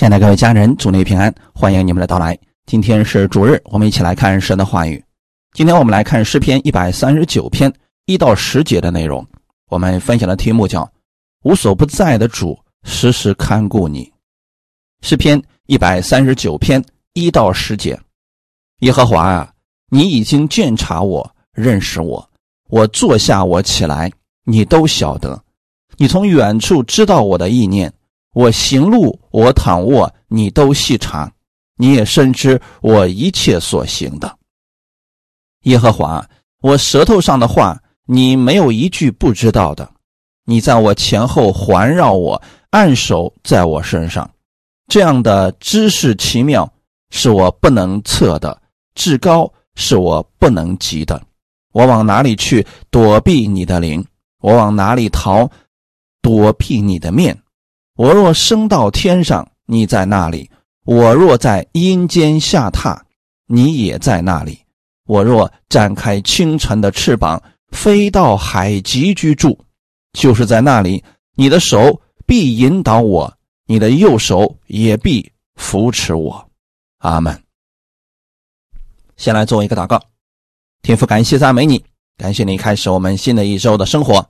亲爱的各位家人，祝你平安，欢迎你们的到来。今天是主日，我们一起来看神的话语。今天我们来看诗篇一百三十九篇一到十节的内容。我们分享的题目叫“无所不在的主时时看顾你”。诗篇一百三十九篇一到十节：耶和华啊，你已经鉴察我，认识我。我坐下，我起来，你都晓得。你从远处知道我的意念。我行路，我躺卧，你都细察，你也深知我一切所行的。耶和华，我舌头上的话，你没有一句不知道的。你在我前后环绕我，按手在我身上，这样的知识奇妙，是我不能测的；至高，是我不能及的。我往哪里去躲避你的灵？我往哪里逃躲避你的面？我若升到天上，你在那里；我若在阴间下榻，你也在那里。我若展开清晨的翅膀，飞到海极居住，就是在那里，你的手必引导我，你的右手也必扶持我。阿门。先来做一个祷告，天父，感谢赞美你，感谢你开始我们新的一周的生活。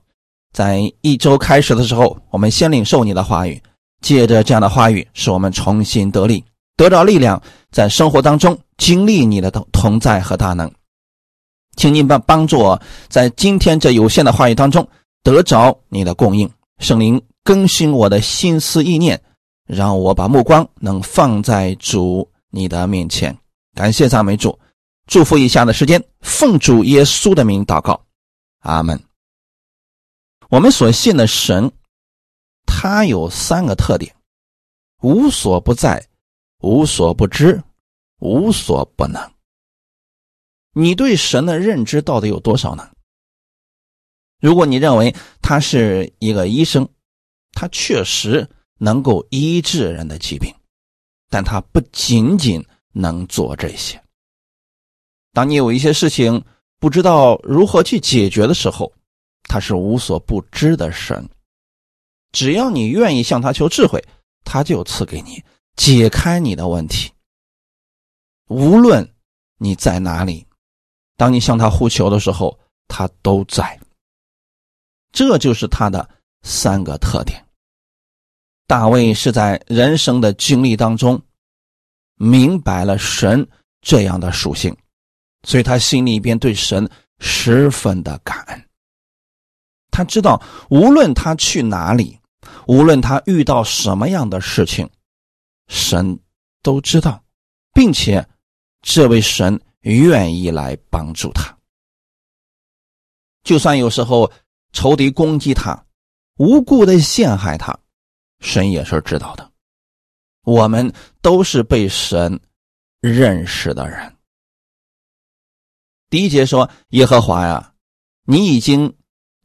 在一周开始的时候，我们先领受你的话语，借着这样的话语，使我们重新得力，得到力量，在生活当中经历你的同同在和大能。请您帮帮助我，在今天这有限的话语当中得着你的供应。圣灵更新我的心思意念，让我把目光能放在主你的面前。感谢赞美主，祝福以下的时间，奉主耶稣的名祷告，阿门。我们所信的神，他有三个特点：无所不在、无所不知、无所不能。你对神的认知到底有多少呢？如果你认为他是一个医生，他确实能够医治人的疾病，但他不仅仅能做这些。当你有一些事情不知道如何去解决的时候，他是无所不知的神，只要你愿意向他求智慧，他就赐给你解开你的问题。无论你在哪里，当你向他呼求的时候，他都在。这就是他的三个特点。大卫是在人生的经历当中明白了神这样的属性，所以他心里边对神十分的感恩。他知道，无论他去哪里，无论他遇到什么样的事情，神都知道，并且这位神愿意来帮助他。就算有时候仇敌攻击他，无故的陷害他，神也是知道的。我们都是被神认识的人。第一节说：“耶和华呀，你已经。”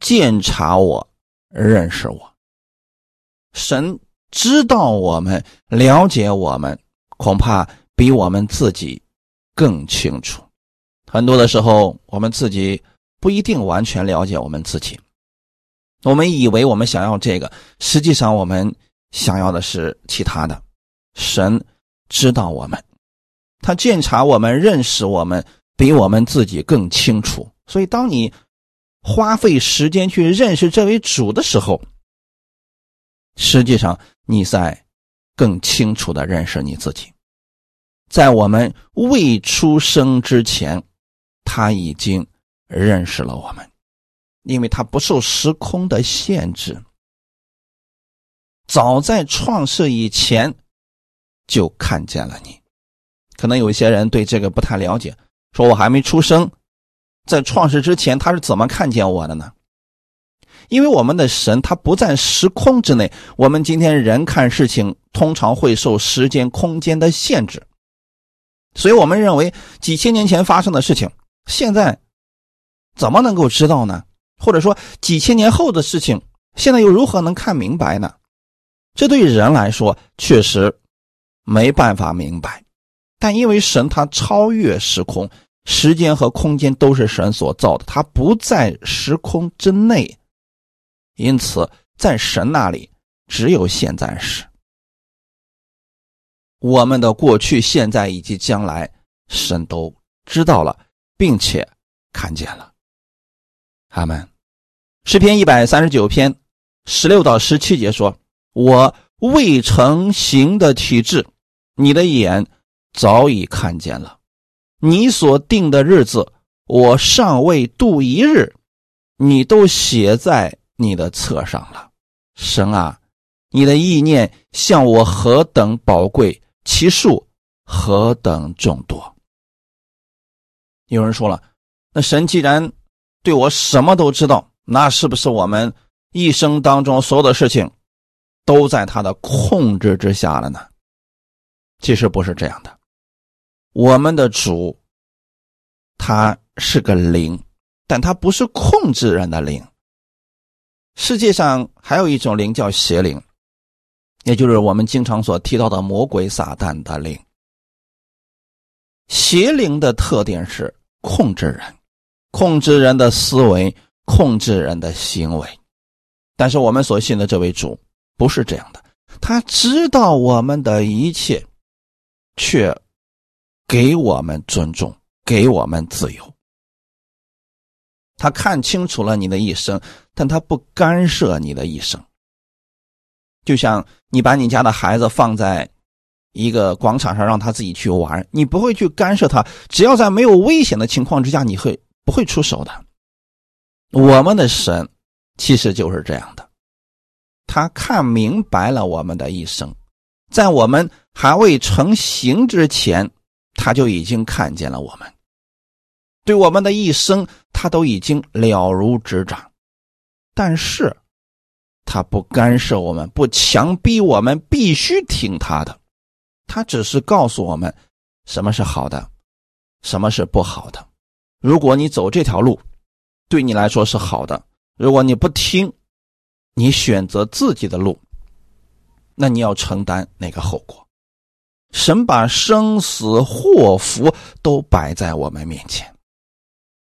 鉴察我，认识我。神知道我们，了解我们，恐怕比我们自己更清楚。很多的时候，我们自己不一定完全了解我们自己。我们以为我们想要这个，实际上我们想要的是其他的。神知道我们，他鉴察我们，认识我们，比我们自己更清楚。所以，当你。花费时间去认识这位主的时候，实际上你在更清楚的认识你自己。在我们未出生之前，他已经认识了我们，因为他不受时空的限制。早在创世以前就看见了你。可能有一些人对这个不太了解，说我还没出生。在创世之前，他是怎么看见我的呢？因为我们的神他不在时空之内，我们今天人看事情通常会受时间、空间的限制，所以我们认为几千年前发生的事情，现在怎么能够知道呢？或者说几千年后的事情，现在又如何能看明白呢？这对人来说确实没办法明白，但因为神他超越时空。时间和空间都是神所造的，它不在时空之内，因此在神那里只有现在时。我们的过去、现在以及将来，神都知道了，并且看见了。阿门。诗篇一百三十九篇十六到十七节说：“我未成形的体质，你的眼早已看见了；你所定的日子，我尚未度一日，你都写在你的册上了。神啊，你的意念向我何等宝贵，其数何等众多。”有人说了：“那神既然对我什么都知道？”那是不是我们一生当中所有的事情都在他的控制之下了呢？其实不是这样的。我们的主他是个灵，但他不是控制人的灵。世界上还有一种灵叫邪灵，也就是我们经常所提到的魔鬼撒旦的灵。邪灵的特点是控制人，控制人的思维。控制人的行为，但是我们所信的这位主不是这样的。他知道我们的一切，却给我们尊重，给我们自由。他看清楚了你的一生，但他不干涉你的一生。就像你把你家的孩子放在一个广场上，让他自己去玩，你不会去干涉他。只要在没有危险的情况之下，你会不会出手的？我们的神其实就是这样的，他看明白了我们的一生，在我们还未成形之前，他就已经看见了我们，对我们的一生，他都已经了如指掌。但是，他不干涉我们，不强逼我们必须听他的，他只是告诉我们什么是好的，什么是不好的。如果你走这条路，对你来说是好的。如果你不听，你选择自己的路，那你要承担那个后果。神把生死祸福都摆在我们面前。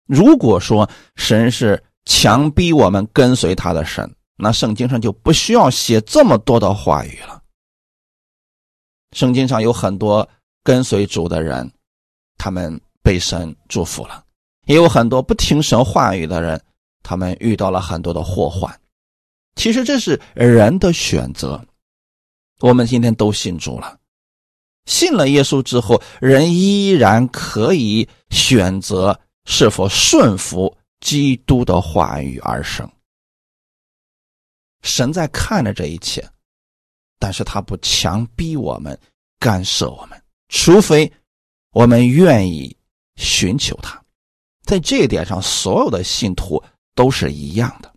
如果说神是强逼我们跟随他的神，那圣经上就不需要写这么多的话语了。圣经上有很多跟随主的人，他们被神祝福了。也有很多不听神话语的人，他们遇到了很多的祸患。其实这是人的选择。我们今天都信主了，信了耶稣之后，人依然可以选择是否顺服基督的话语而生。神在看着这一切，但是他不强逼我们，干涉我们，除非我们愿意寻求他。在这一点上，所有的信徒都是一样的。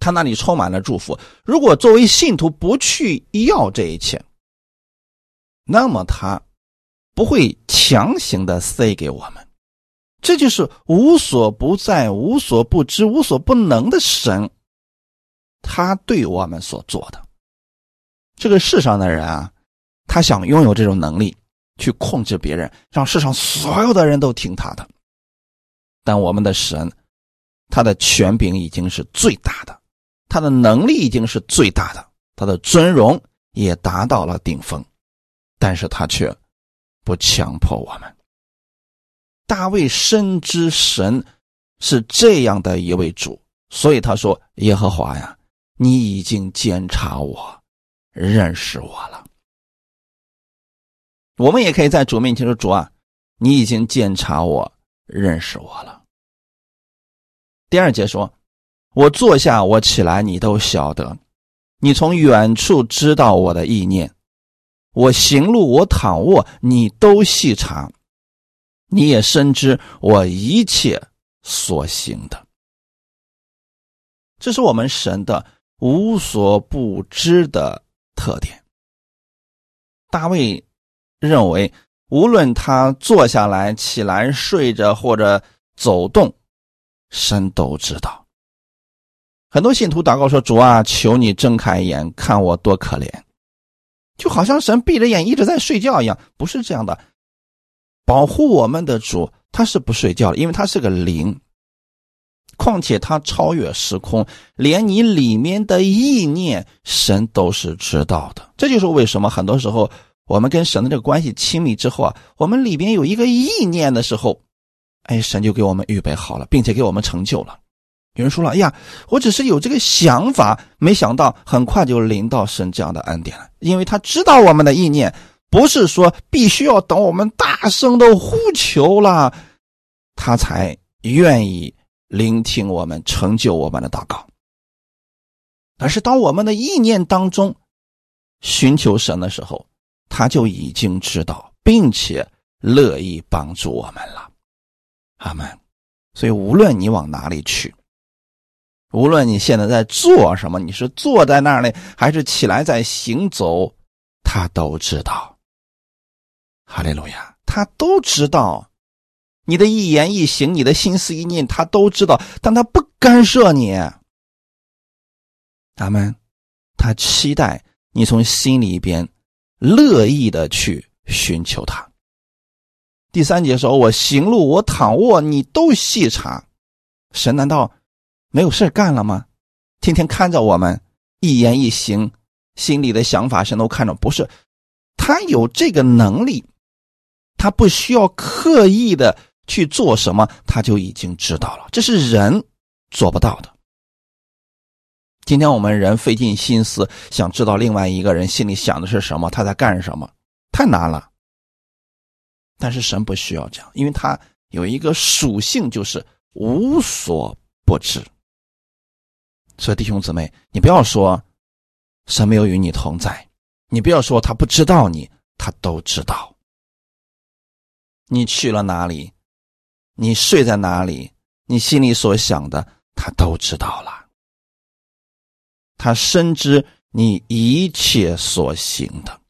他那里充满了祝福。如果作为信徒不去要这一切，那么他不会强行的塞给我们。这就是无所不在、无所不知、无所不能的神，他对我们所做的。这个世上的人啊，他想拥有这种能力，去控制别人，让世上所有的人都听他的。但我们的神，他的权柄已经是最大的，他的能力已经是最大的，他的尊荣也达到了顶峰，但是他却不强迫我们。大卫深知神是这样的一位主，所以他说：“耶和华呀，你已经监察我，认识我了。”我们也可以在主面前说：“主啊，你已经监察我。”认识我了。第二节说：“我坐下，我起来，你都晓得；你从远处知道我的意念。我行路，我躺卧，你都细察。你也深知我一切所行的。这是我们神的无所不知的特点。”大卫认为。无论他坐下来、起来、睡着或者走动，神都知道。很多信徒祷告说：“主啊，求你睁开眼，看我多可怜。”就好像神闭着眼一直在睡觉一样，不是这样的。保护我们的主，他是不睡觉的，因为他是个灵，况且他超越时空，连你里面的意念，神都是知道的。这就是为什么很多时候我们跟神的这个关系亲密之后啊，我们里边有一个意念的时候，哎，神就给我们预备好了，并且给我们成就了。有人说了：“哎呀，我只是有这个想法，没想到很快就临到神这样的恩典了，因为他知道我们的意念。”不是说必须要等我们大声的呼求了，他才愿意聆听我们、成就我们的祷告。而是当我们的意念当中寻求神的时候，他就已经知道，并且乐意帮助我们了。阿门。所以，无论你往哪里去，无论你现在在做什么，你是坐在那儿呢，还是起来在行走，他都知道。哈利路亚，他都知道你的一言一行，你的心思意念，他都知道，但他不干涉你。阿门。他期待你从心里边乐意的去寻求他。第三节说：“我行路，我躺卧，你都细查。”神难道没有事干了吗？天天看着我们一言一行，心里的想法，神都看着。不是，他有这个能力。他不需要刻意的去做什么，他就已经知道了。这是人做不到的。今天我们人费尽心思想知道另外一个人心里想的是什么，他在干什么，太难了。但是神不需要这样，因为他有一个属性，就是无所不知。所以弟兄姊妹，你不要说神没有与你同在，你不要说他不知道你，他都知道。你去了哪里？你睡在哪里？你心里所想的，他都知道了。他深知你一切所行的。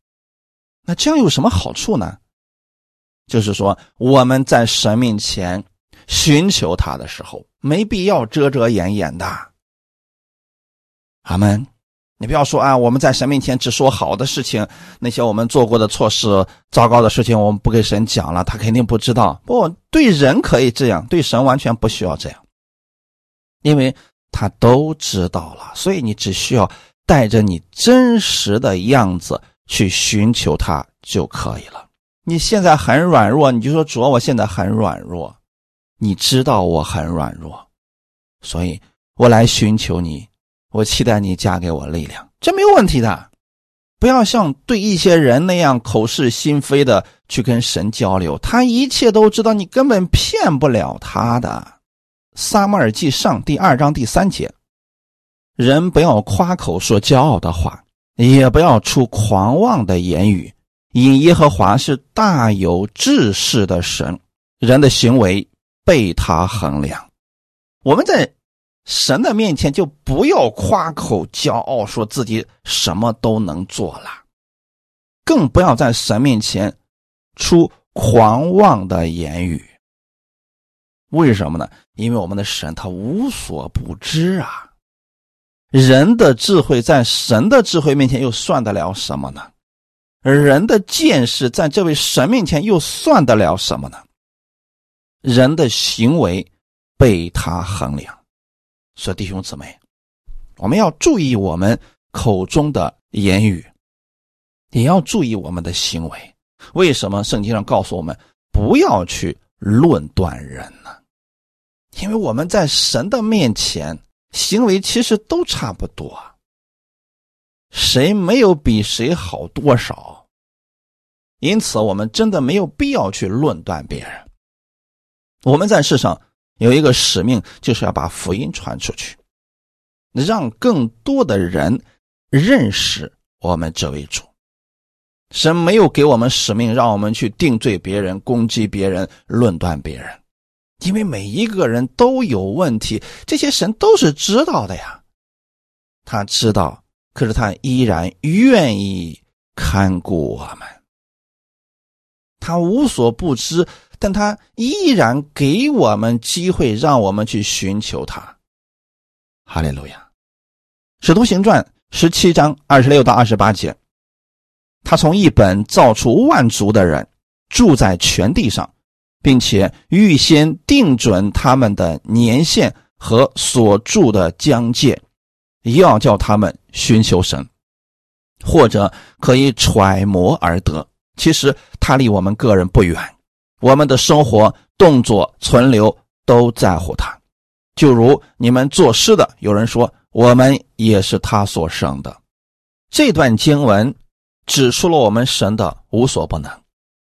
那这样有什么好处呢？就是说，我们在神面前寻求他的时候，没必要遮遮掩掩的。阿门。你不要说啊，我们在神面前只说好的事情，那些我们做过的错事、糟糕的事情，我们不给神讲了，他肯定不知道。不，对人可以这样，对神完全不需要这样，因为他都知道了。所以你只需要带着你真实的样子去寻求他就可以了。你现在很软弱，你就说主，我现在很软弱，你知道我很软弱，所以我来寻求你。我期待你嫁给我力量，这没有问题的。不要像对一些人那样口是心非的去跟神交流，他一切都知道，你根本骗不了他的。撒母耳记上第二章第三节：人不要夸口说骄傲的话，也不要出狂妄的言语，因耶和华是大有志士的神，人的行为被他衡量。我们在。神的面前就不要夸口骄傲，说自己什么都能做了，更不要在神面前出狂妄的言语。为什么呢？因为我们的神他无所不知啊。人的智慧在神的智慧面前又算得了什么呢？人的见识在这位神面前又算得了什么呢？人的行为被他衡量。说弟兄姊妹，我们要注意我们口中的言语，也要注意我们的行为。为什么圣经上告诉我们不要去论断人呢？因为我们在神的面前，行为其实都差不多，谁没有比谁好多少？因此，我们真的没有必要去论断别人。我们在世上。有一个使命，就是要把福音传出去，让更多的人认识我们这位主。神没有给我们使命，让我们去定罪别人、攻击别人、论断别人，因为每一个人都有问题，这些神都是知道的呀。他知道，可是他依然愿意看顾我们，他无所不知。但他依然给我们机会，让我们去寻求他。哈利路亚，《使徒行传》十七章二十六到二十八节，他从一本造出万族的人，住在全地上，并且预先定准他们的年限和所住的疆界，要叫他们寻求神，或者可以揣摩而得。其实他离我们个人不远，我们的生活、动作、存留都在乎他。就如你们作诗的，有人说我们也是他所生的。这段经文指出了我们神的无所不能，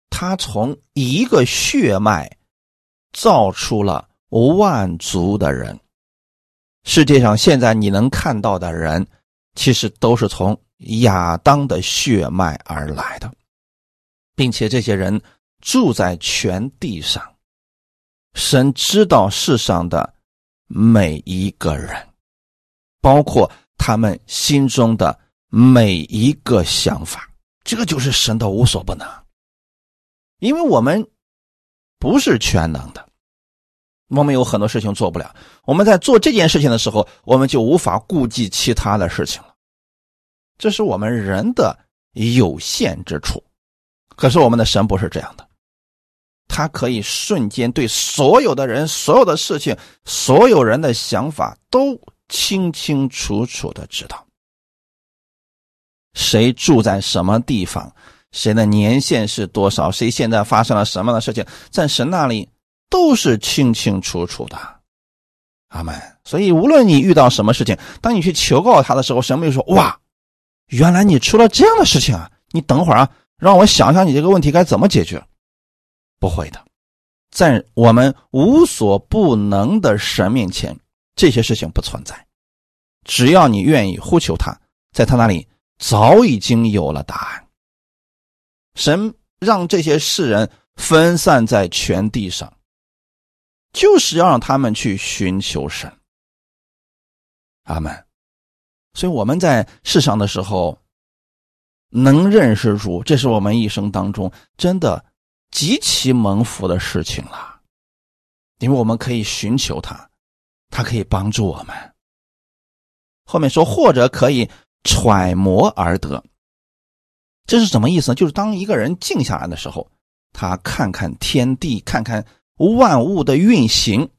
他从一个血脉造出了万族的人。世界上现在你能看到的人，其实都是从亚当的血脉而来的，并且这些人住在全地上。神知道世上的每一个人，包括他们心中的每一个想法，这就是神的无所不能。因为我们不是全能的。我们有很多事情做不了，我们在做这件事情的时候，我们就无法顾及其他的事情了。这是我们人的有限之处。可是我们的神不是这样的，他可以瞬间对所有的人、所有的事情、所有人的想法都清清楚楚的知道。谁住在什么地方，谁的年限是多少，谁现在发生了什么样的事情，在神那里。都是清清楚楚的，阿门。所以无论你遇到什么事情，当你去求告他的时候，神没有说：“哇，原来你出了这样的事情啊！”你等会儿啊，让我想想你这个问题该怎么解决。不会的，在我们无所不能的神面前，这些事情不存在。只要你愿意呼求他，在他那里早已经有了答案。神让这些世人分散在全地上。就是要让他们去寻求神，阿门。所以我们在世上的时候，能认识主，这是我们一生当中真的极其蒙福的事情了，因为我们可以寻求他，他可以帮助我们。后面说或者可以揣摩而得，这是什么意思呢？就是当一个人静下来的时候，他看看天地，看看。万物的运行，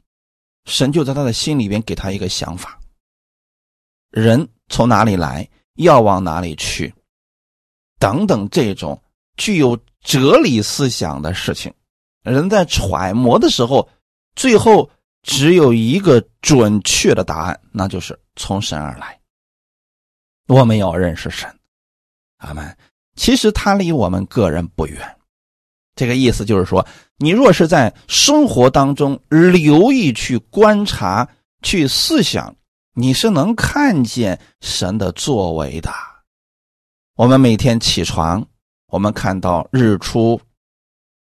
神就在他的心里边给他一个想法：人从哪里来，要往哪里去，等等这种具有哲理思想的事情，人在揣摩的时候，最后只有一个准确的答案，那就是从神而来。我们要认识神，阿门。其实他离我们个人不远。这个意思就是说，你若是在生活当中留意去观察、去思想，你是能看见神的作为的。我们每天起床，我们看到日出，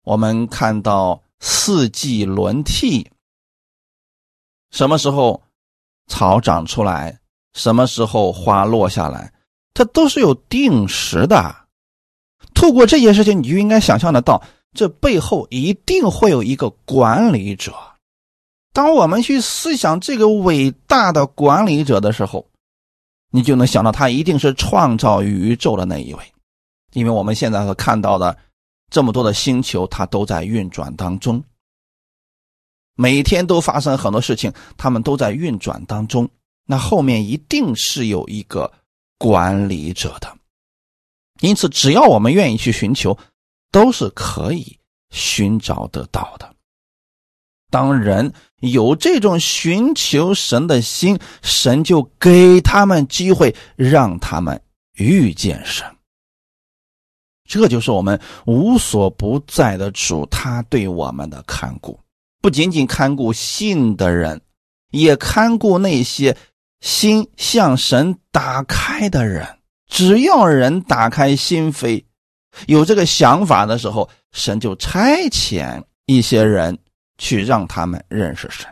我们看到四季轮替，什么时候草长出来，什么时候花落下来，它都是有定时的。透过这些事情，你就应该想象得到，这背后一定会有一个管理者。当我们去思想这个伟大的管理者的时候，你就能想到他一定是创造宇宙的那一位，因为我们现在所看到的这么多的星球，它都在运转当中，每天都发生很多事情，他们都在运转当中。那后面一定是有一个管理者的。因此，只要我们愿意去寻求，都是可以寻找得到的。当人有这种寻求神的心，神就给他们机会，让他们遇见神。这就是我们无所不在的主，他对我们的看顾，不仅仅看顾信的人，也看顾那些心向神打开的人。只要人打开心扉，有这个想法的时候，神就差遣一些人去让他们认识神。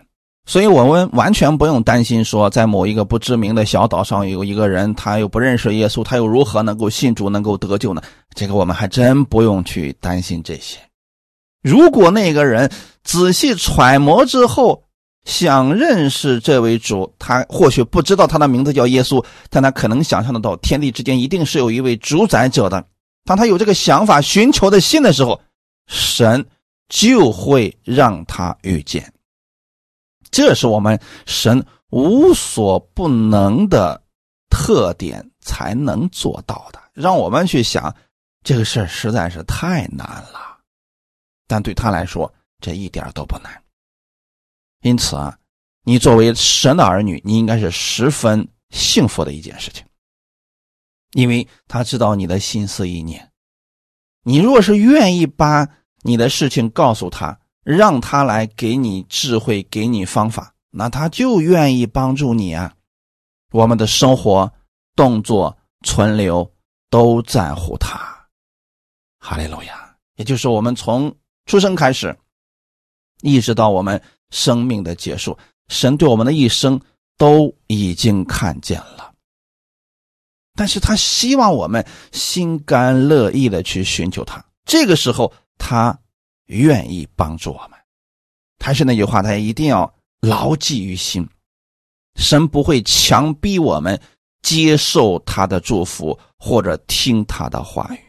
所以我们完全不用担心说，在某一个不知名的小岛上有一个人，他又不认识耶稣，他又如何能够信主、能够得救呢？这个我们还真不用去担心这些。如果那个人仔细揣摩之后，想认识这位主，他或许不知道他的名字叫耶稣，但他可能想象得到，天地之间一定是有一位主宰者的。当他有这个想法、寻求的心的时候，神就会让他遇见。这是我们神无所不能的特点才能做到的。让我们去想，这个事儿实在是太难了，但对他来说，这一点都不难。因此啊，你作为神的儿女，你应该是十分幸福的一件事情，因为他知道你的心思意念。你若是愿意把你的事情告诉他，让他来给你智慧，给你方法，那他就愿意帮助你啊。我们的生活、动作、存留都在乎他。哈利路亚！也就是我们从出生开始，一直到我们生命的结束，神对我们的一生都已经看见了。但是他希望我们心甘乐意的去寻求他。这个时候，他。愿意帮助我们，还是那句话，大家一定要牢记于心：神不会强逼我们接受他的祝福或者听他的话语。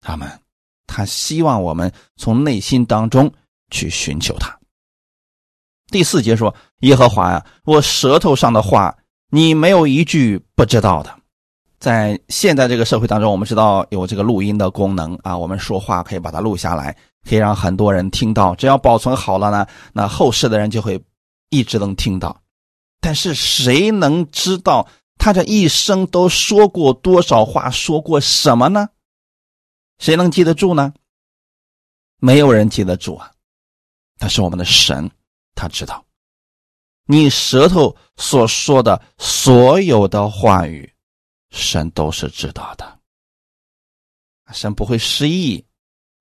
他们，他希望我们从内心当中去寻求他。第四节说：“耶和华呀，我舌头上的话，你没有一句不知道的。”在现在这个社会当中，我们知道有这个录音的功能啊，我们说话可以把它录下来，可以让很多人听到。只要保存好了呢，那后世的人就会一直能听到。但是谁能知道他这一生都说过多少话，说过什么呢？谁能记得住呢？没有人记得住啊。但是我们的神他知道，你舌头所说的所有的话语。神都是知道的，神不会失忆，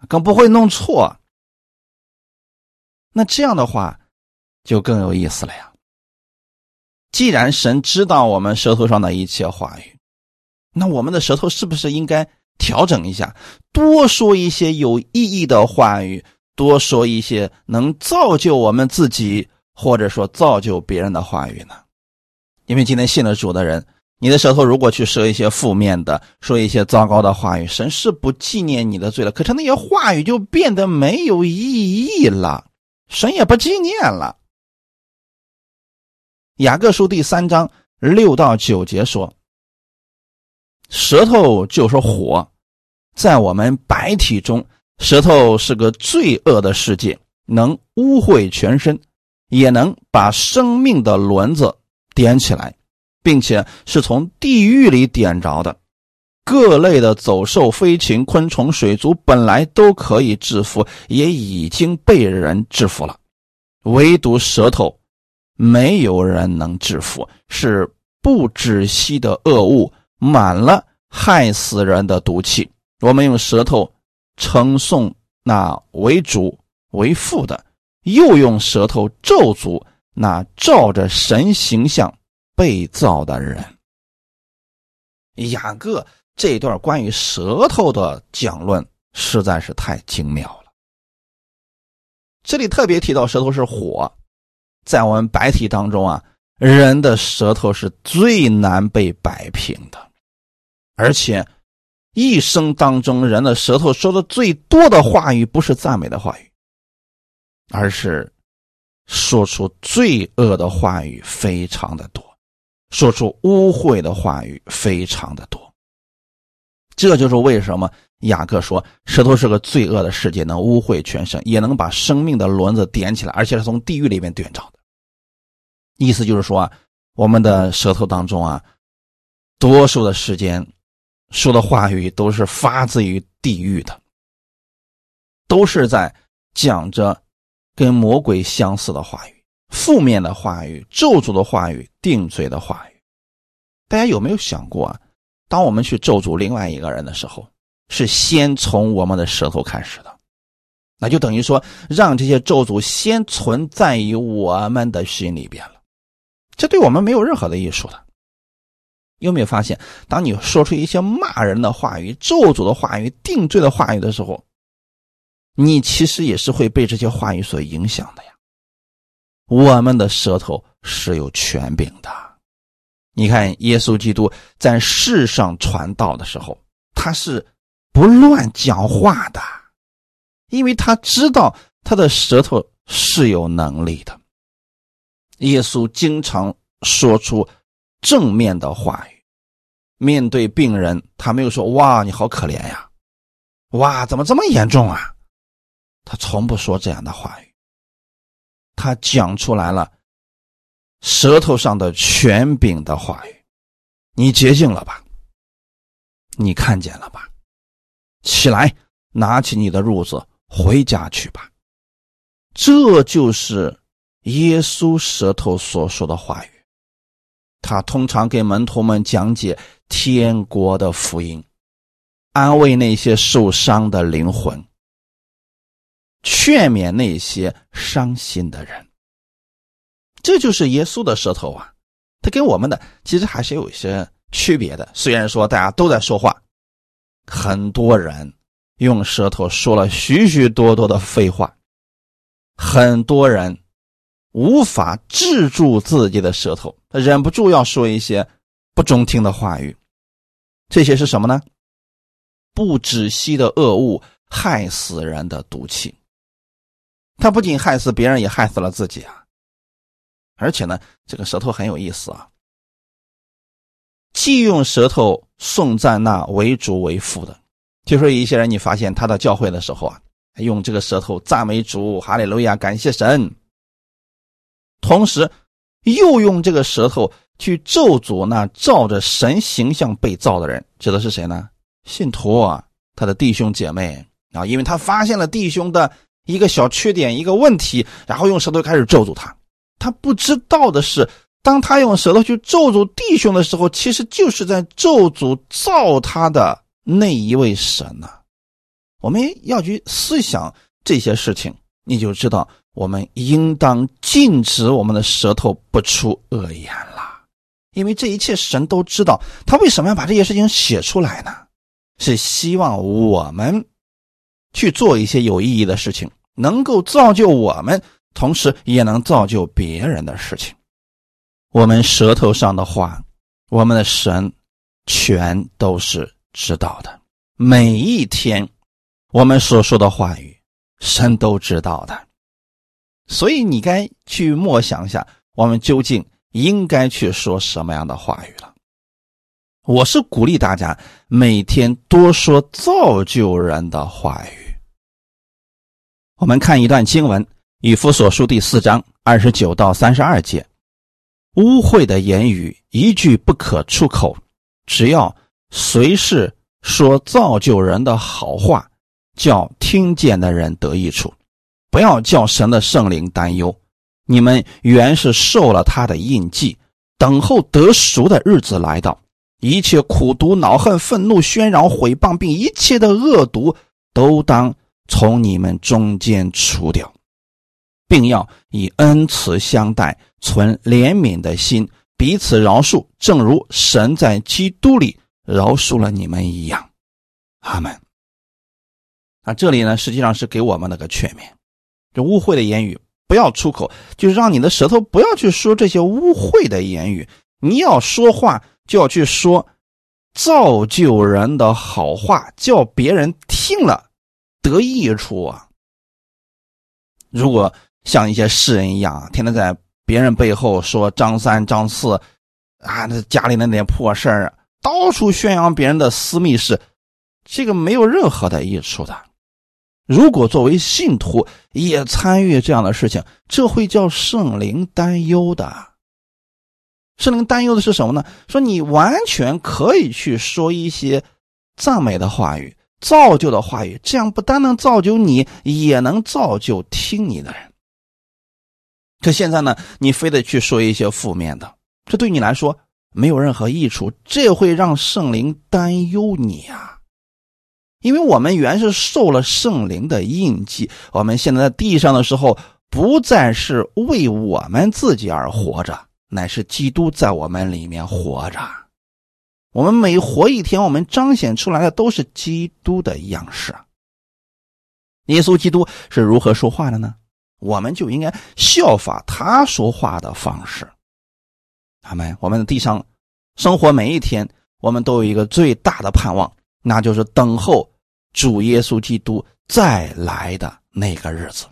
更不会弄错。那这样的话，就更有意思了呀。既然神知道我们舌头上的一切话语，那我们的舌头是不是应该调整一下，多说一些有意义的话语，多说一些能造就我们自己，或者说造就别人的话语呢？因为今天信了主的人。你的舌头如果去说一些负面的，说一些糟糕的话语，神是不纪念你的罪了。可是那些话语就变得没有意义了，神也不纪念了。雅各书第三章六到九节说：“舌头就是火，在我们白体中，舌头是个罪恶的世界，能污秽全身，也能把生命的轮子点起来。”并且是从地狱里点着的，各类的走兽、飞禽、昆虫、水族本来都可以制服，也已经被人制服了，唯独舌头，没有人能制服，是不止息的恶物，满了害死人的毒气。我们用舌头称颂那为主为父的，又用舌头咒诅那照着神形象。被造的人，雅各这段关于舌头的讲论实在是太精妙了。这里特别提到舌头是火，在我们白体当中啊，人的舌头是最难被摆平的，而且一生当中人的舌头说的最多的话语不是赞美的话语，而是说出罪恶的话语，非常的多。说出污秽的话语非常的多，这就是为什么雅各说舌头是个罪恶的世界，能污秽全身，也能把生命的轮子点起来，而且是从地狱里面点着的。意思就是说啊，我们的舌头当中啊，多数的时间说的话语都是发自于地狱的，都是在讲着跟魔鬼相似的话语。负面的话语、咒诅的话语、定罪的话语，大家有没有想过啊？当我们去咒诅另外一个人的时候，是先从我们的舌头开始的，那就等于说让这些咒诅先存在于我们的心里边了。这对我们没有任何的益处的。有没有发现，当你说出一些骂人的话语、咒诅的话语、定罪的话语的时候，你其实也是会被这些话语所影响的呀。我们的舌头是有权柄的。你看，耶稣基督在世上传道的时候，他是不乱讲话的，因为他知道他的舌头是有能力的。耶稣经常说出正面的话语。面对病人，他没有说：“哇，你好可怜呀！”“哇，怎么这么严重啊？”他从不说这样的话语。他讲出来了舌头上的权柄的话语：“你洁净了吧？你看见了吧？起来，拿起你的褥子回家去吧。”这就是耶稣舌头所说的话语。他通常给门徒们讲解天国的福音，安慰那些受伤的灵魂，劝勉那些伤心的人。这就是耶稣的舌头啊！他跟我们的其实还是有一些区别的。虽然说大家都在说话，很多人用舌头说了许许多多的废话，很多人。无法制住自己的舌头，他忍不住要说一些不中听的话语。这些是什么呢？不止息的恶物，害死人的毒气。他不仅害死别人，也害死了自己啊！而且呢，这个舌头很有意思啊，既用舌头颂赞那为主为父的，就说一些人，你发现他到教会的时候啊，用这个舌头赞美主，哈利路亚，感谢神。同时，又用这个舌头去咒诅那照着神形象被造的人，指的是谁呢？信徒啊，他的弟兄姐妹啊，因为他发现了弟兄的一个小缺点、一个问题，然后用舌头开始咒诅他。他不知道的是，当他用舌头去咒诅弟兄的时候，其实就是在咒诅造他的那一位神呢。我们要去思想这些事情，你就知道。我们应当禁止我们的舌头不出恶言了，因为这一切神都知道。他为什么要把这些事情写出来呢？是希望我们去做一些有意义的事情，能够造就我们，同时也能造就别人的事情。我们舌头上的话，我们的神全都是知道的。每一天，我们所说的话语，神都知道的。所以你该去默想一下，我们究竟应该去说什么样的话语了。我是鼓励大家每天多说造就人的话语。我们看一段经文，《以弗所书》第四章二十九到三十二节：污秽的言语一句不可出口，只要随时说造就人的好话，叫听见的人得益处。不要叫神的圣灵担忧，你们原是受了他的印记，等候得赎的日子来到。一切苦毒、恼恨、愤怒、喧嚷、毁谤，并一切的恶毒，都当从你们中间除掉，并要以恩慈相待，存怜悯的心，彼此饶恕，正如神在基督里饶恕了你们一样。阿门。那这里呢，实际上是给我们那个劝勉。这污秽的言语不要出口，就是让你的舌头不要去说这些污秽的言语。你要说话，就要去说造就人的好话，叫别人听了得益处啊。如果像一些世人一样，天天在别人背后说张三张四啊，那家里那点破事儿，到处宣扬别人的私密事，这个没有任何的益处的。如果作为信徒也参与这样的事情，这会叫圣灵担忧的。圣灵担忧的是什么呢？说你完全可以去说一些赞美的话语、造就的话语，这样不单能造就你，也能造就听你的人。可现在呢，你非得去说一些负面的，这对你来说没有任何益处，这会让圣灵担忧你呀。因为我们原是受了圣灵的印记，我们现在在地上的时候，不再是为我们自己而活着，乃是基督在我们里面活着。我们每活一天，我们彰显出来的都是基督的样式。耶稣基督是如何说话的呢？我们就应该效法他说话的方式。他们，我们的地上生活每一天，我们都有一个最大的盼望。那就是等候主耶稣基督再来的那个日子。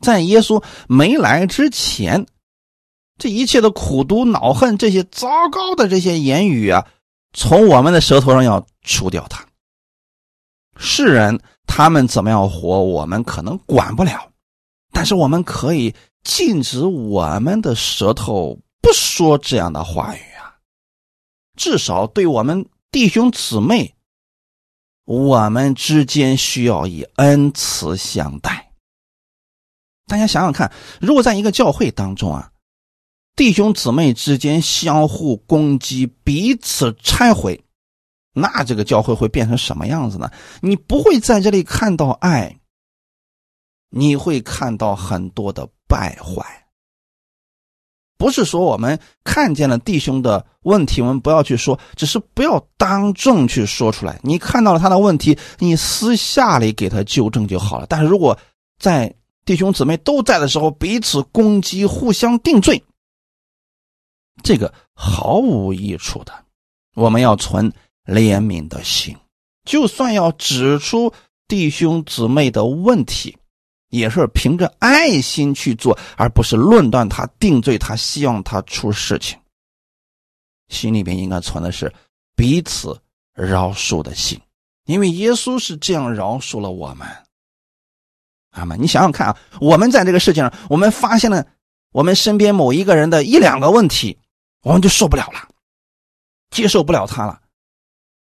在耶稣没来之前，这一切的苦毒、恼恨，这些糟糕的这些言语啊，从我们的舌头上要除掉它。世人他们怎么样活，我们可能管不了，但是我们可以禁止我们的舌头不说这样的话语啊。至少对我们弟兄姊妹，我们之间需要以恩慈相待。大家想想看，如果在一个教会当中啊。弟兄姊妹之间相互攻击，彼此拆毁，那这个教会会变成什么样子呢？你不会在这里看到爱，你会看到很多的败坏。不是说我们看见了弟兄的问题，我们不要去说，只是不要当众去说出来。你看到了他的问题，你私下里给他纠正就好了。但是如果在弟兄姊妹都在的时候，彼此攻击，互相定罪。这个毫无益处的，我们要存怜悯的心，就算要指出弟兄姊妹的问题，也是凭着爱心去做，而不是论断他、定罪他，希望他出事情。心里边应该存的是彼此饶恕的心，因为耶稣是这样饶恕了我们。阿门！你想想看啊，我们在这个世界上，我们发现了我们身边某一个人的一两个问题。我们就受不了了，接受不了他了。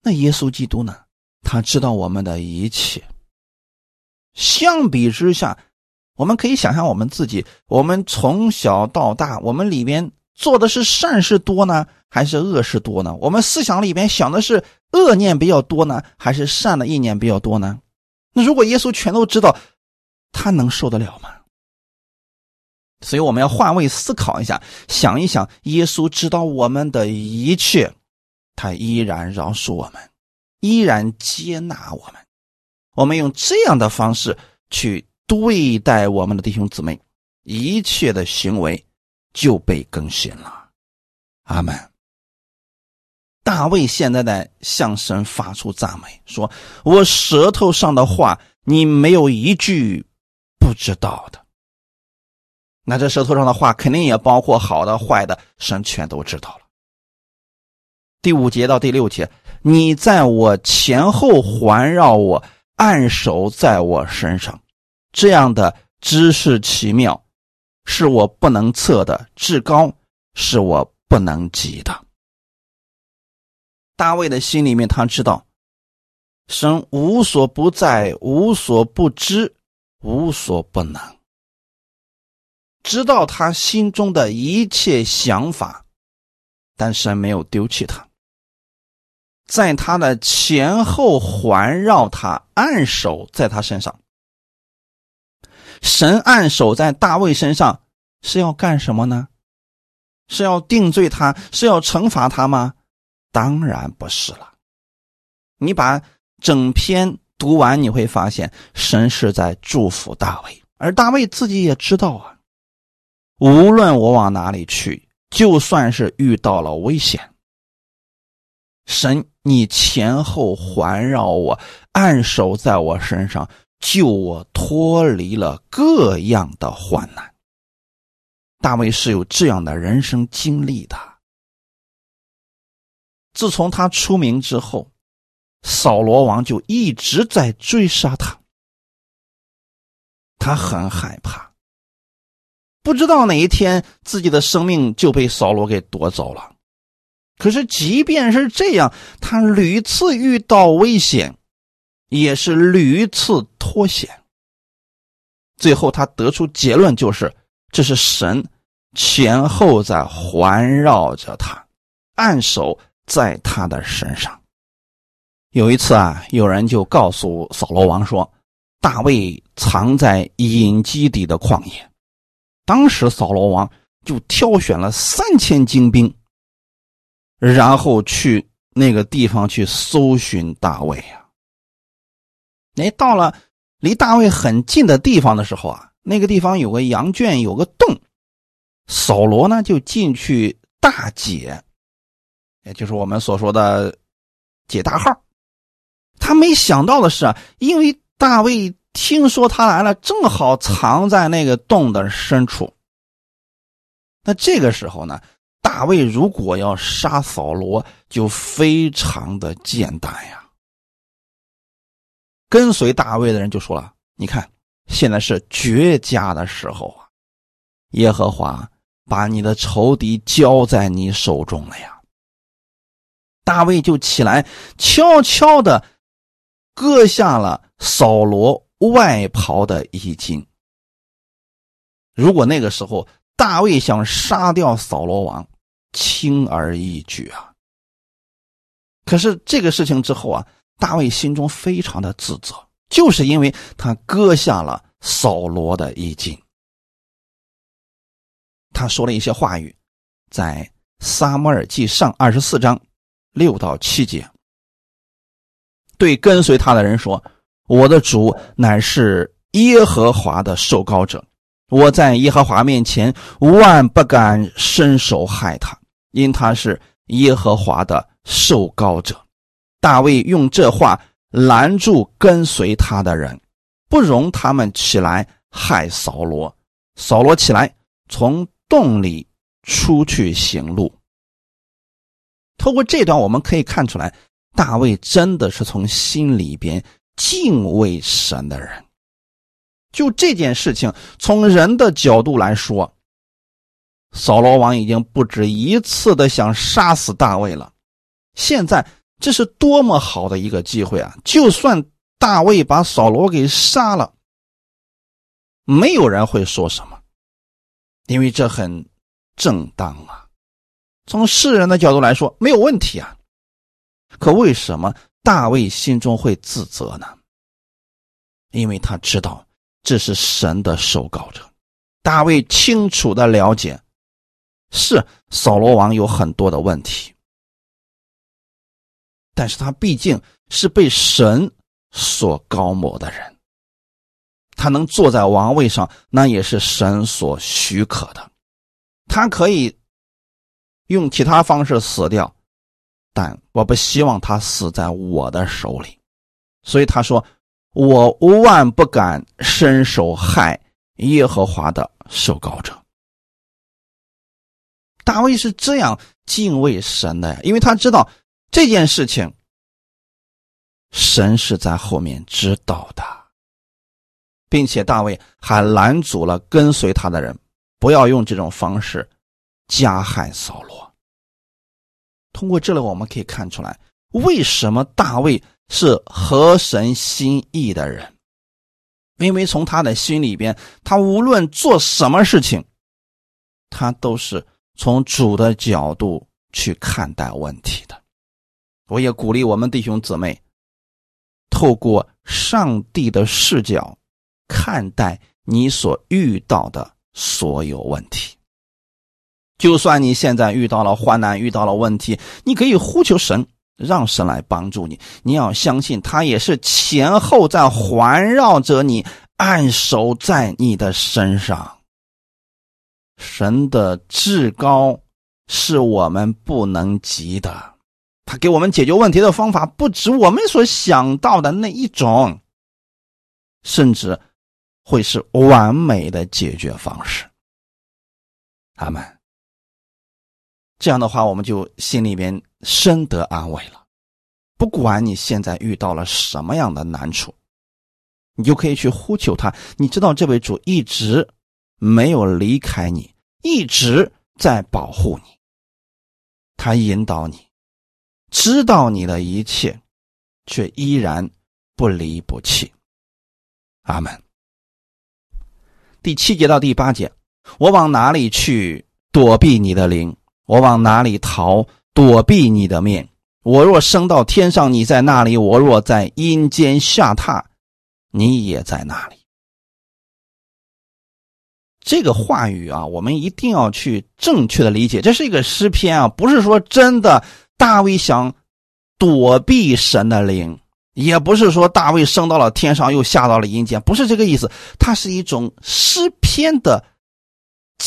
那耶稣基督呢？他知道我们的一切。相比之下，我们可以想象我们自己：我们从小到大，我们里边做的是善事多呢，还是恶事多呢？我们思想里边想的是恶念比较多呢，还是善的意念比较多呢？那如果耶稣全都知道，他能受得了吗？所以我们要换位思考一下，想一想，耶稣知道我们的一切，他依然饶恕我们，依然接纳我们。我们用这样的方式去对待我们的弟兄姊妹，一切的行为就被更新了。阿门。大卫现在在向神发出赞美，说：“我舌头上的话，你没有一句不知道的。”那这舌头上的话，肯定也包括好的、坏的，神全都知道了。第五节到第六节，你在我前后环绕我，按手在我身上，这样的知识奇妙，是我不能测的；至高，是我不能及的。大卫的心里面，他知道，神无所不在，无所不知，无所不能。知道他心中的一切想法，但神没有丢弃他，在他的前后环绕他，按手在他身上。神按手在大卫身上是要干什么呢？是要定罪他，是要惩罚他吗？当然不是了。你把整篇读完，你会发现神是在祝福大卫，而大卫自己也知道啊。无论我往哪里去，就算是遇到了危险，神，你前后环绕我，按手在我身上，救我脱离了各样的患难。大卫是有这样的人生经历的。自从他出名之后，扫罗王就一直在追杀他，他很害怕。不知道哪一天自己的生命就被扫罗给夺走了。可是即便是这样，他屡次遇到危险，也是屡次脱险。最后他得出结论，就是这是神前后在环绕着他，暗手在他的身上。有一次啊，有人就告诉扫罗王说，大卫藏在隐基底的旷野。当时扫罗王就挑选了三千精兵，然后去那个地方去搜寻大卫啊。哎，到了离大卫很近的地方的时候啊，那个地方有个羊圈，有个洞，扫罗呢就进去大解，也就是我们所说的解大号。他没想到的是啊，因为大卫。听说他来了，正好藏在那个洞的深处。那这个时候呢，大卫如果要杀扫罗，就非常的简单呀。跟随大卫的人就说了：“你看，现在是绝佳的时候啊！耶和华把你的仇敌交在你手中了呀。”大卫就起来，悄悄的割下了扫罗外袍的衣襟。如果那个时候大卫想杀掉扫罗王，轻而易举啊。可是这个事情之后啊。大卫心中非常的自责，就是因为他割下了扫罗的衣襟。他说了一些话语，在撒母耳记上二十四章六到七节，对跟随他的人说：“我的主乃是耶和华的受膏者，我在耶和华面前万不敢伸手害他，因他是耶和华的受膏者。”大卫用这话拦住跟随他的人，不容他们起来害扫罗。扫罗起来，从洞里出去行路。透过这段，我们可以看出来，大卫真的是从心里边敬畏神的人。就这件事情，从人的角度来说，扫罗王已经不止一次的想杀死大卫了，现在。这是多么好的一个机会啊！就算大卫把扫罗给杀了，没有人会说什么，因为这很正当啊。从世人的角度来说，没有问题啊。可为什么大卫心中会自责呢？因为他知道这是神的受膏者。大卫清楚的了解，是扫罗王有很多的问题。但是他毕竟是被神所高抹的人，他能坐在王位上，那也是神所许可的。他可以用其他方式死掉，但我不希望他死在我的手里。所以他说：“我万不敢伸手害耶和华的受膏者。”大卫是这样敬畏神的呀，因为他知道。这件事情，神是在后面知道的，并且大卫还拦阻了跟随他的人，不要用这种方式加害扫罗。通过这里，我们可以看出来，为什么大卫是合神心意的人，因为从他的心里边，他无论做什么事情，他都是从主的角度去看待问题的。我也鼓励我们弟兄姊妹，透过上帝的视角看待你所遇到的所有问题。就算你现在遇到了患难，遇到了问题，你可以呼求神，让神来帮助你。你要相信，他也是前后在环绕着你，按守在你的身上。神的至高是我们不能及的。他给我们解决问题的方法不止我们所想到的那一种，甚至会是完美的解决方式。阿门。这样的话，我们就心里边深得安慰了。不管你现在遇到了什么样的难处，你就可以去呼求他。你知道，这位主一直没有离开你，一直在保护你，他引导你。知道你的一切，却依然不离不弃。阿门。第七节到第八节，我往哪里去躲避你的灵？我往哪里逃躲避你的面？我若升到天上，你在那里；我若在阴间下榻，你也在那里。这个话语啊，我们一定要去正确的理解。这是一个诗篇啊，不是说真的。大卫想躲避神的灵，也不是说大卫升到了天上又下到了阴间，不是这个意思。它是一种诗篇的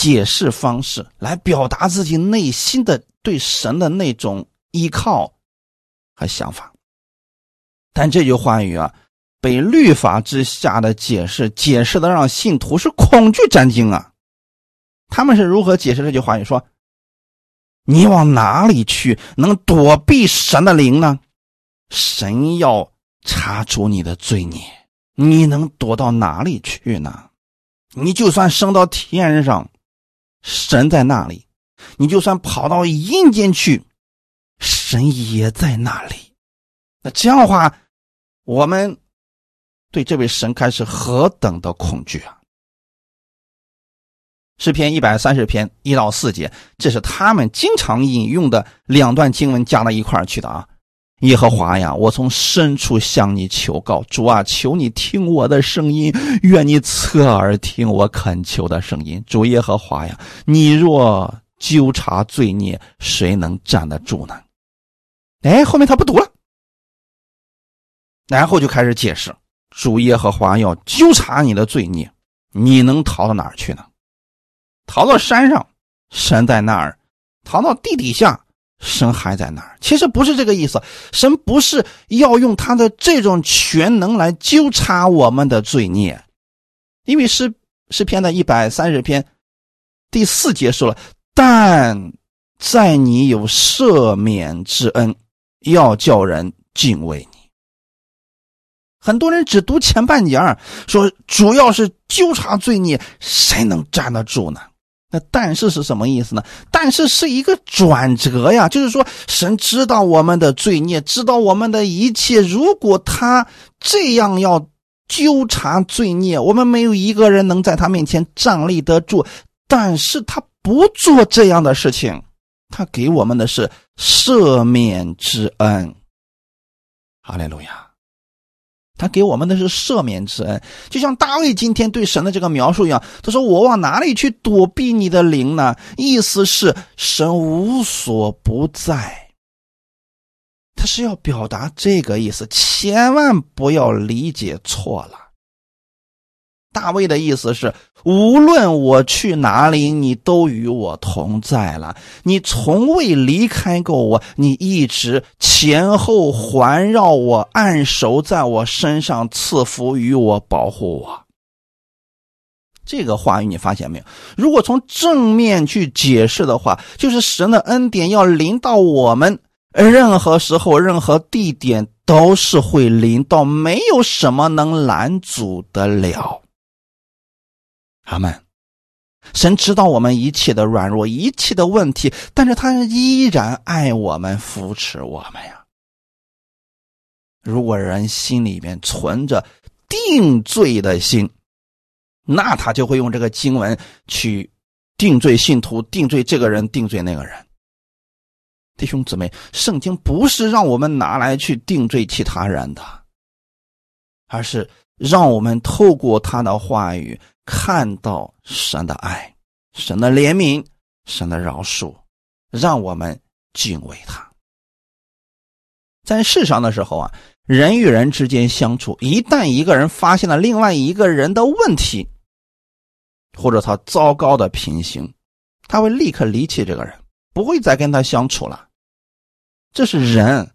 解释方式，来表达自己内心的对神的那种依靠和想法。但这句话语啊，被律法之下的解释解释的让信徒是恐惧战惊啊！他们是如何解释这句话语？说：“你往哪里去能躲避神的灵呢？神要查出你的罪孽，你能躲到哪里去呢？你就算升到天上，神在那里；你就算跑到阴间去，神也在那里。那这样的话，我们对这位神开始何等的恐惧啊！”诗篇一百三十篇一到四节，这是他们经常引用的两段经文加到一块儿去的啊。耶和华呀，我从深处向你求告，主啊，求你听我的声音，愿你侧耳听我恳求的声音。主耶和华呀，你若纠察罪孽，谁能站得住呢？哎，后面他不读了，然后就开始解释：主耶和华要纠察你的罪孽，你能逃到哪儿去呢？逃到山上，山在那儿；逃到地底下，神还在那儿。其实不是这个意思，神不是要用他的这种全能来纠察我们的罪孽，因为诗诗篇的一百三十篇第四节说了：“但在你有赦免之恩，要叫人敬畏你。”很多人只读前半截说主要是纠察罪孽，谁能站得住呢？那但是是什么意思呢？但是是一个转折呀，就是说神知道我们的罪孽，知道我们的一切。如果他这样要纠察罪孽，我们没有一个人能在他面前站立得住。但是他不做这样的事情，他给我们的是赦免之恩。哈利路亚。他给我们的是赦免之恩，就像大卫今天对神的这个描述一样。他说：“我往哪里去躲避你的灵呢？”意思是神无所不在。他是要表达这个意思，千万不要理解错了。大卫的意思是，无论我去哪里，你都与我同在了。你从未离开过我，你一直前后环绕我，按手在我身上，赐福于我，保护我。这个话语你发现没有？如果从正面去解释的话，就是神的恩典要临到我们，任何时候、任何地点都是会临到，没有什么能拦阻得了。他们，神知道我们一切的软弱，一切的问题，但是他依然爱我们，扶持我们呀。如果人心里面存着定罪的心，那他就会用这个经文去定罪信徒，定罪这个人，定罪那个人。弟兄姊妹，圣经不是让我们拿来去定罪其他人的，而是让我们透过他的话语。看到神的爱、神的怜悯、神的饶恕，让我们敬畏他。在世上的时候啊，人与人之间相处，一旦一个人发现了另外一个人的问题，或者他糟糕的品行，他会立刻离弃这个人，不会再跟他相处了。这是人，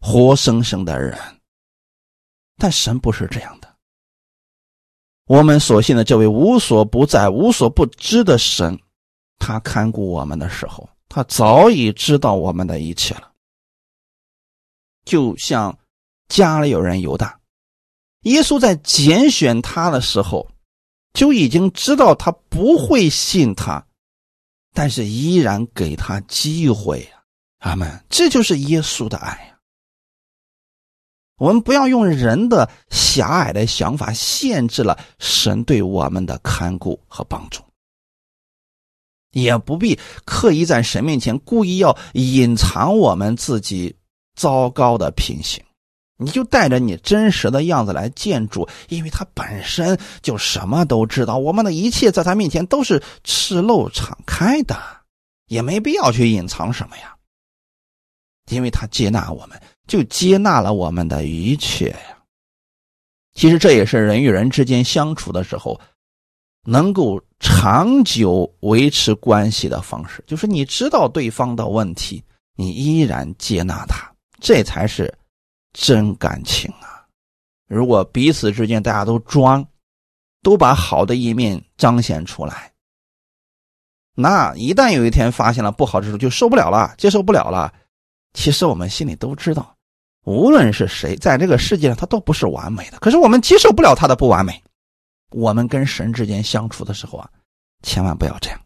活生生的人。但神不是这样。我们所信的这位无所不在、无所不知的神，他看顾我们的时候，他早已知道我们的一切了。就像家里有人犹大，耶稣在拣选他的时候，就已经知道他不会信他，但是依然给他机会呀。阿门！这就是耶稣的爱呀。我们不要用人的狭隘的想法限制了神对我们的看顾和帮助，也不必刻意在神面前故意要隐藏我们自己糟糕的品行。你就带着你真实的样子来见主，因为他本身就什么都知道，我们的一切在他面前都是赤露敞开的，也没必要去隐藏什么呀，因为他接纳我们。就接纳了我们的一切呀。其实这也是人与人之间相处的时候，能够长久维持关系的方式。就是你知道对方的问题，你依然接纳他，这才是真感情啊！如果彼此之间大家都装，都把好的一面彰显出来，那一旦有一天发现了不好之处，就受不了了，接受不了了。其实我们心里都知道，无论是谁，在这个世界上，他都不是完美的。可是我们接受不了他的不完美。我们跟神之间相处的时候啊，千万不要这样。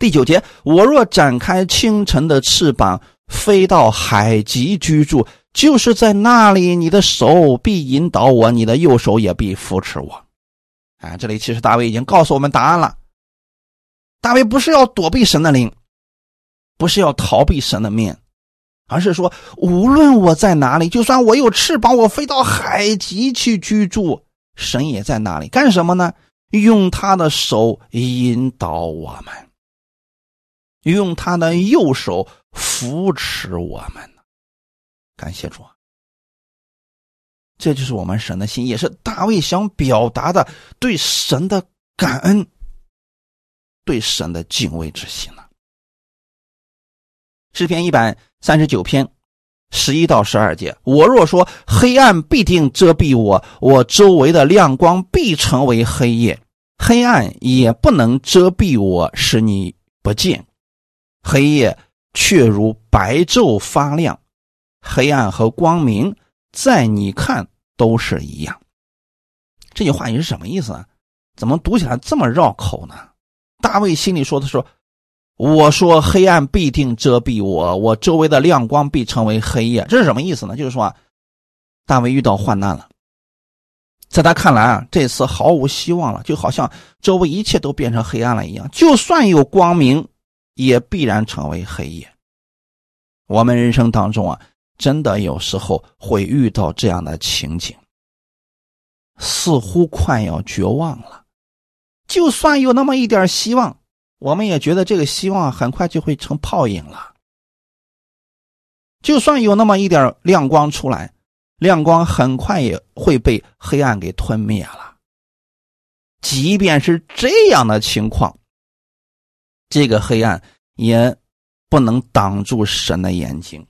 第九节，我若展开清晨的翅膀，飞到海极居住，就是在那里，你的手必引导我，你的右手也必扶持我。啊，这里其实大卫已经告诉我们答案了。大卫不是要躲避神的灵，不是要逃避神的面，而是说，无论我在哪里，就算我有翅膀，我飞到海极去居住，神也在那里。干什么呢？用他的手引导我们，用他的右手扶持我们。感谢主，这就是我们神的心，也是大卫想表达的对神的感恩。对神的敬畏之心呢？诗篇一百三十九篇十一到十二节：我若说黑暗必定遮蔽我，我周围的亮光必成为黑夜，黑暗也不能遮蔽我，使你不见。黑夜却如白昼发亮，黑暗和光明在你看都是一样。这句话你是什么意思啊？怎么读起来这么绕口呢？大卫心里说的说：“我说黑暗必定遮蔽我，我周围的亮光必成为黑夜。”这是什么意思呢？就是说啊，大卫遇到患难了，在他看来啊，这次毫无希望了，就好像周围一切都变成黑暗了一样。就算有光明，也必然成为黑夜。我们人生当中啊，真的有时候会遇到这样的情景，似乎快要绝望了。就算有那么一点希望，我们也觉得这个希望很快就会成泡影了。就算有那么一点亮光出来，亮光很快也会被黑暗给吞灭了。即便是这样的情况，这个黑暗也不能挡住神的眼睛。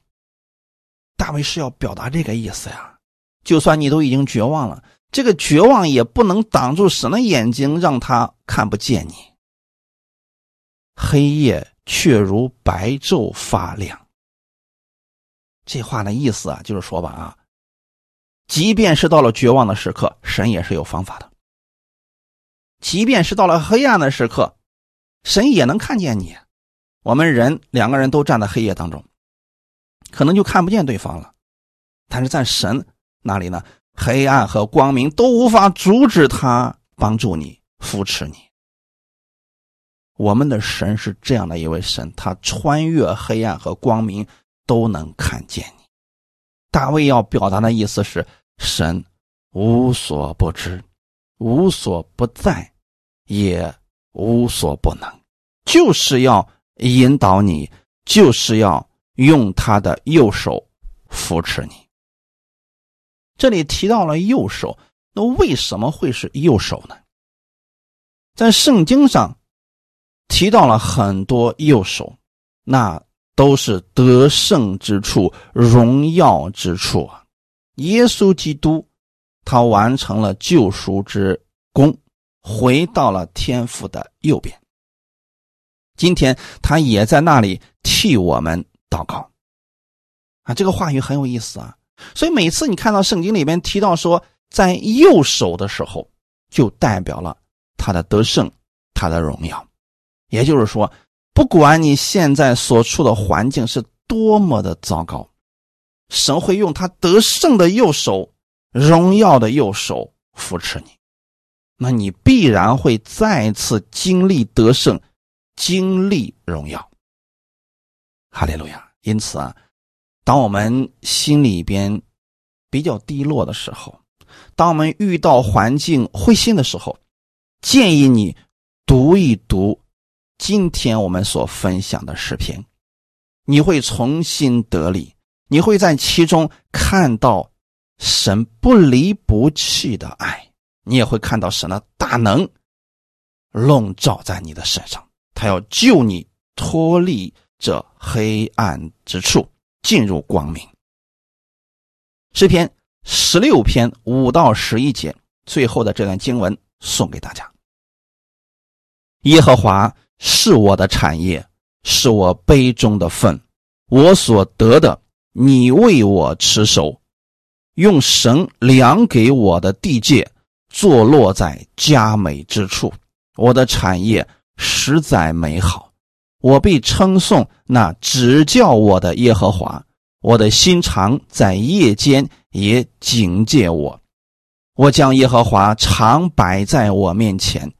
大卫是要表达这个意思呀。就算你都已经绝望了。这个绝望也不能挡住神的眼睛，让他看不见你。黑夜却如白昼发亮。这话的意思啊，就是说吧啊，即便是到了绝望的时刻，神也是有方法的；即便是到了黑暗的时刻，神也能看见你。我们人两个人都站在黑夜当中，可能就看不见对方了，但是在神那里呢？黑暗和光明都无法阻止他帮助你、扶持你。我们的神是这样的一位神，他穿越黑暗和光明都能看见你。大卫要表达的意思是：神无所不知、无所不在，也无所不能，就是要引导你，就是要用他的右手扶持你。这里提到了右手，那为什么会是右手呢？在圣经上提到了很多右手，那都是得胜之处、荣耀之处啊！耶稣基督他完成了救赎之功，回到了天父的右边。今天他也在那里替我们祷告啊！这个话语很有意思啊！所以每次你看到圣经里面提到说在右手的时候，就代表了他的得胜，他的荣耀。也就是说，不管你现在所处的环境是多么的糟糕，神会用他得胜的右手、荣耀的右手扶持你，那你必然会再次经历得胜，经历荣耀。哈利路亚！因此啊。当我们心里边比较低落的时候，当我们遇到环境灰心的时候，建议你读一读今天我们所分享的视频，你会重新得力，你会在其中看到神不离不弃的爱，你也会看到神的大能笼罩在你的身上，他要救你脱离这黑暗之处。进入光明。诗篇十六篇五到十一节，最后的这段经文送给大家。耶和华是我的产业，是我杯中的份，我所得的，你为我持守，用神量给我的地界，坐落在佳美之处。我的产业实在美好，我必称颂那指教我的耶和华。我的心肠在夜间也警戒我，我将耶和华常摆在我面前，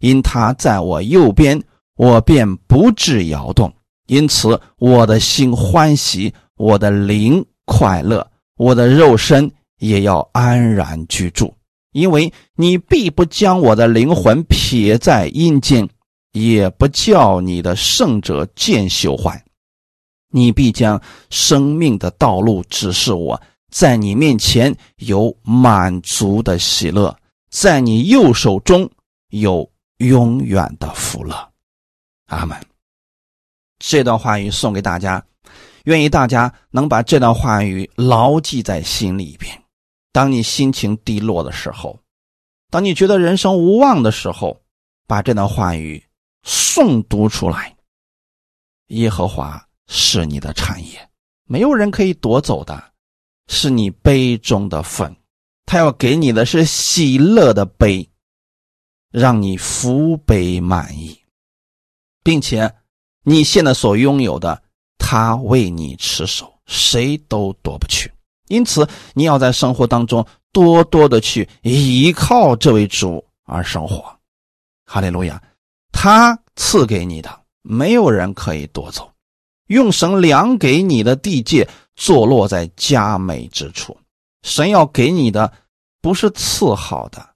因他在我右边，我便不致摇动。因此，我的心欢喜，我的灵快乐，我的肉身也要安然居住。因为你必不将我的灵魂撇在阴间，也不叫你的圣者见朽坏。你必将生命的道路指示我，在你面前有满足的喜乐，在你右手中有永远的福乐。阿门。这段话语送给大家，愿意大家能把这段话语牢记在心里边。当你心情低落的时候，当你觉得人生无望的时候，把这段话语诵读出来。耶和华。是你的产业，没有人可以夺走的，是你杯中的份。他要给你的是喜乐的杯，让你福杯满溢，并且你现在所拥有的，他为你持守，谁都夺不去。因此，你要在生活当中多多的去依靠这位主而生活。哈利路亚，他赐给你的，没有人可以夺走。用神量给你的地界，坐落在佳美之处。神要给你的，不是次好的，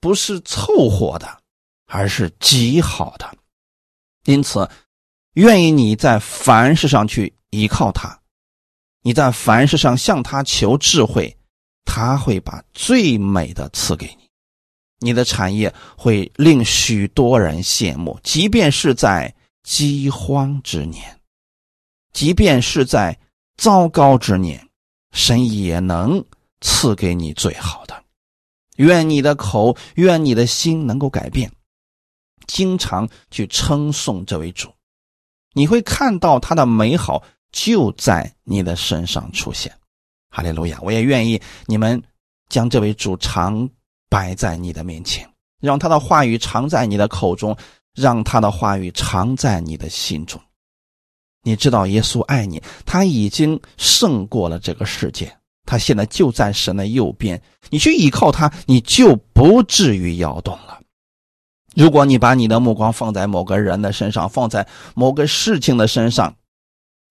不是凑合的，而是极好的。因此，愿意你在凡事上去依靠他，你在凡事上向他求智慧，他会把最美的赐给你。你的产业会令许多人羡慕，即便是在饥荒之年。即便是在糟糕之年，神也能赐给你最好的。愿你的口，愿你的心能够改变，经常去称颂这位主，你会看到他的美好就在你的身上出现。哈利路亚！我也愿意你们将这位主常摆在你的面前，让他的话语常在你的口中，让他的话语常在你的心中。你知道耶稣爱你，他已经胜过了这个世界，他现在就在神的右边。你去依靠他，你就不至于摇动了。如果你把你的目光放在某个人的身上，放在某个事情的身上，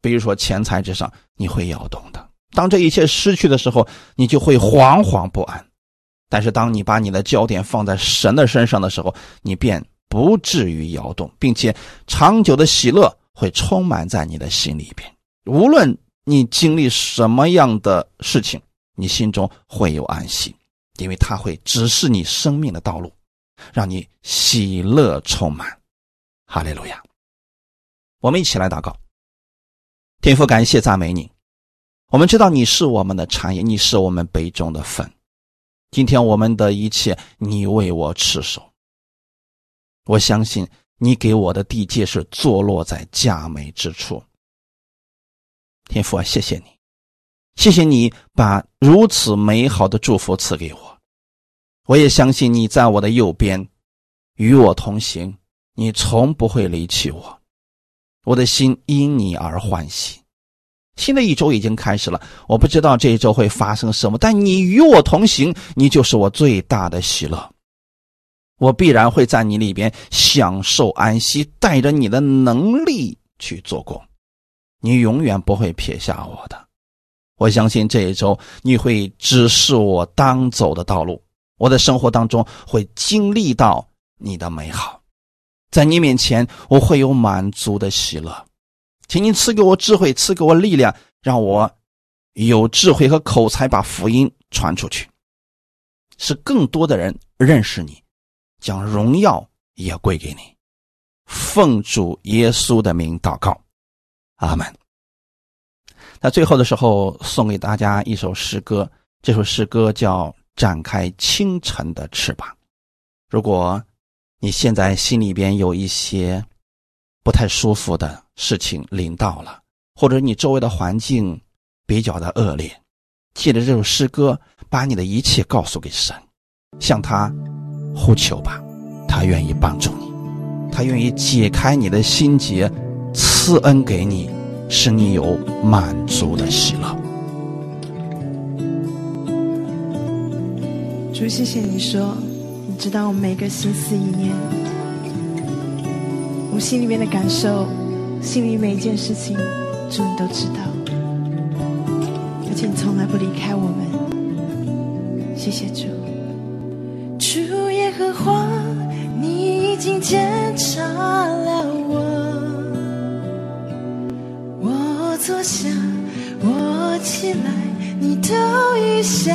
比如说钱财之上，你会摇动的。当这一切失去的时候，你就会惶惶不安。但是当你把你的焦点放在神的身上的时候，你便不至于摇动，并且长久的喜乐。会充满在你的心里边，无论你经历什么样的事情，你心中会有安息，因为他会指示你生命的道路，让你喜乐充满。哈利路亚！我们一起来祷告，天父，感谢赞美你。我们知道你是我们的产业，你是我们杯中的粉。今天我们的一切，你为我持守。我相信。你给我的地界是坐落在佳美之处，天父啊，谢谢你，谢谢你把如此美好的祝福赐给我。我也相信你在我的右边，与我同行，你从不会离弃我。我的心因你而欢喜。新的一周已经开始了，我不知道这一周会发生什么，但你与我同行，你就是我最大的喜乐。我必然会在你里边享受安息，带着你的能力去做工，你永远不会撇下我的。我相信这一周你会指示我当走的道路，我的生活当中会经历到你的美好，在你面前我会有满足的喜乐，请你赐给我智慧，赐给我力量，让我有智慧和口才把福音传出去，使更多的人认识你。将荣耀也归给你，奉主耶稣的名祷告，阿门。那最后的时候，送给大家一首诗歌，这首诗歌叫《展开清晨的翅膀》。如果你现在心里边有一些不太舒服的事情临到了，或者你周围的环境比较的恶劣，借着这首诗歌，把你的一切告诉给神，向他呼求吧，他愿意帮助你，他愿意解开你的心结，赐恩给你，使你有满足的喜乐。主，谢谢你说，你知道我每个心思意念。我心里面的感受，心里每一件事情，主你都知道，而且你从来不离开我们。谢谢主，主耶和华，你已经检查了我，我坐下，我起来，你都已想，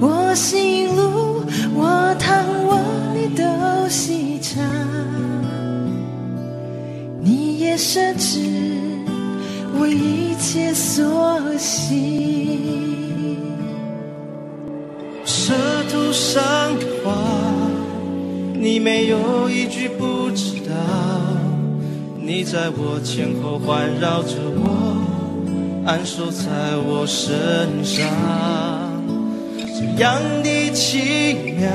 我行路，我躺卧，你都细。你也深知我一切所行，舌头上的话，你没有一句不知道。你在我前后环绕着我，安守在我身上，这样的奇妙。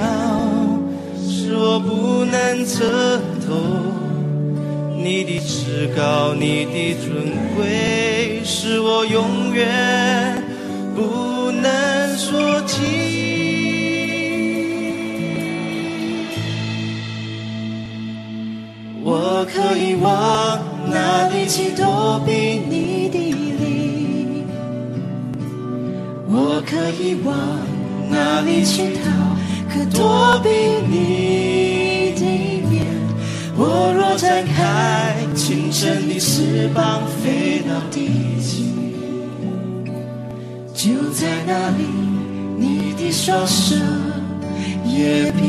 我不能测透你的至高，你的尊贵，是我永远不能说尽。我可以往哪里去躲避你的灵？我可以往哪里去逃？可躲避你的面，我若展开清晨的翅膀飞到地极，就在那里，你的双手也比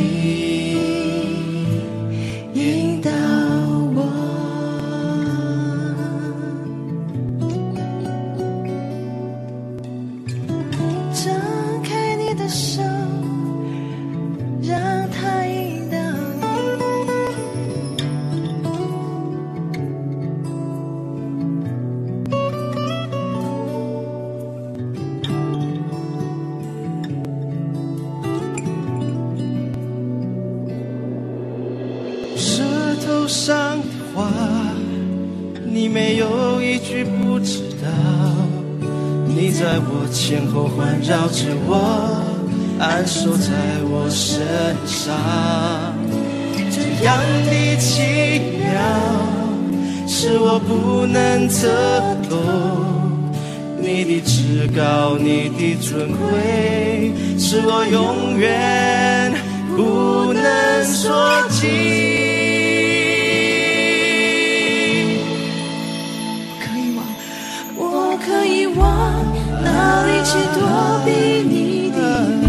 抱着我，安守在我身上，这样的奇妙，是我不能测度。你的至高，你的尊贵，是我永远不能说尽。里去躲避你的名，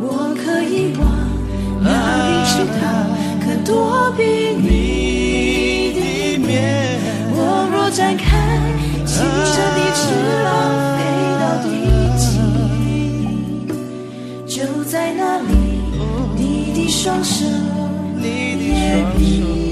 我可以往哪里去逃？可躲避你的面。我若展开清澈的翅膀飞到地极，就在那里，你的双手你的双手。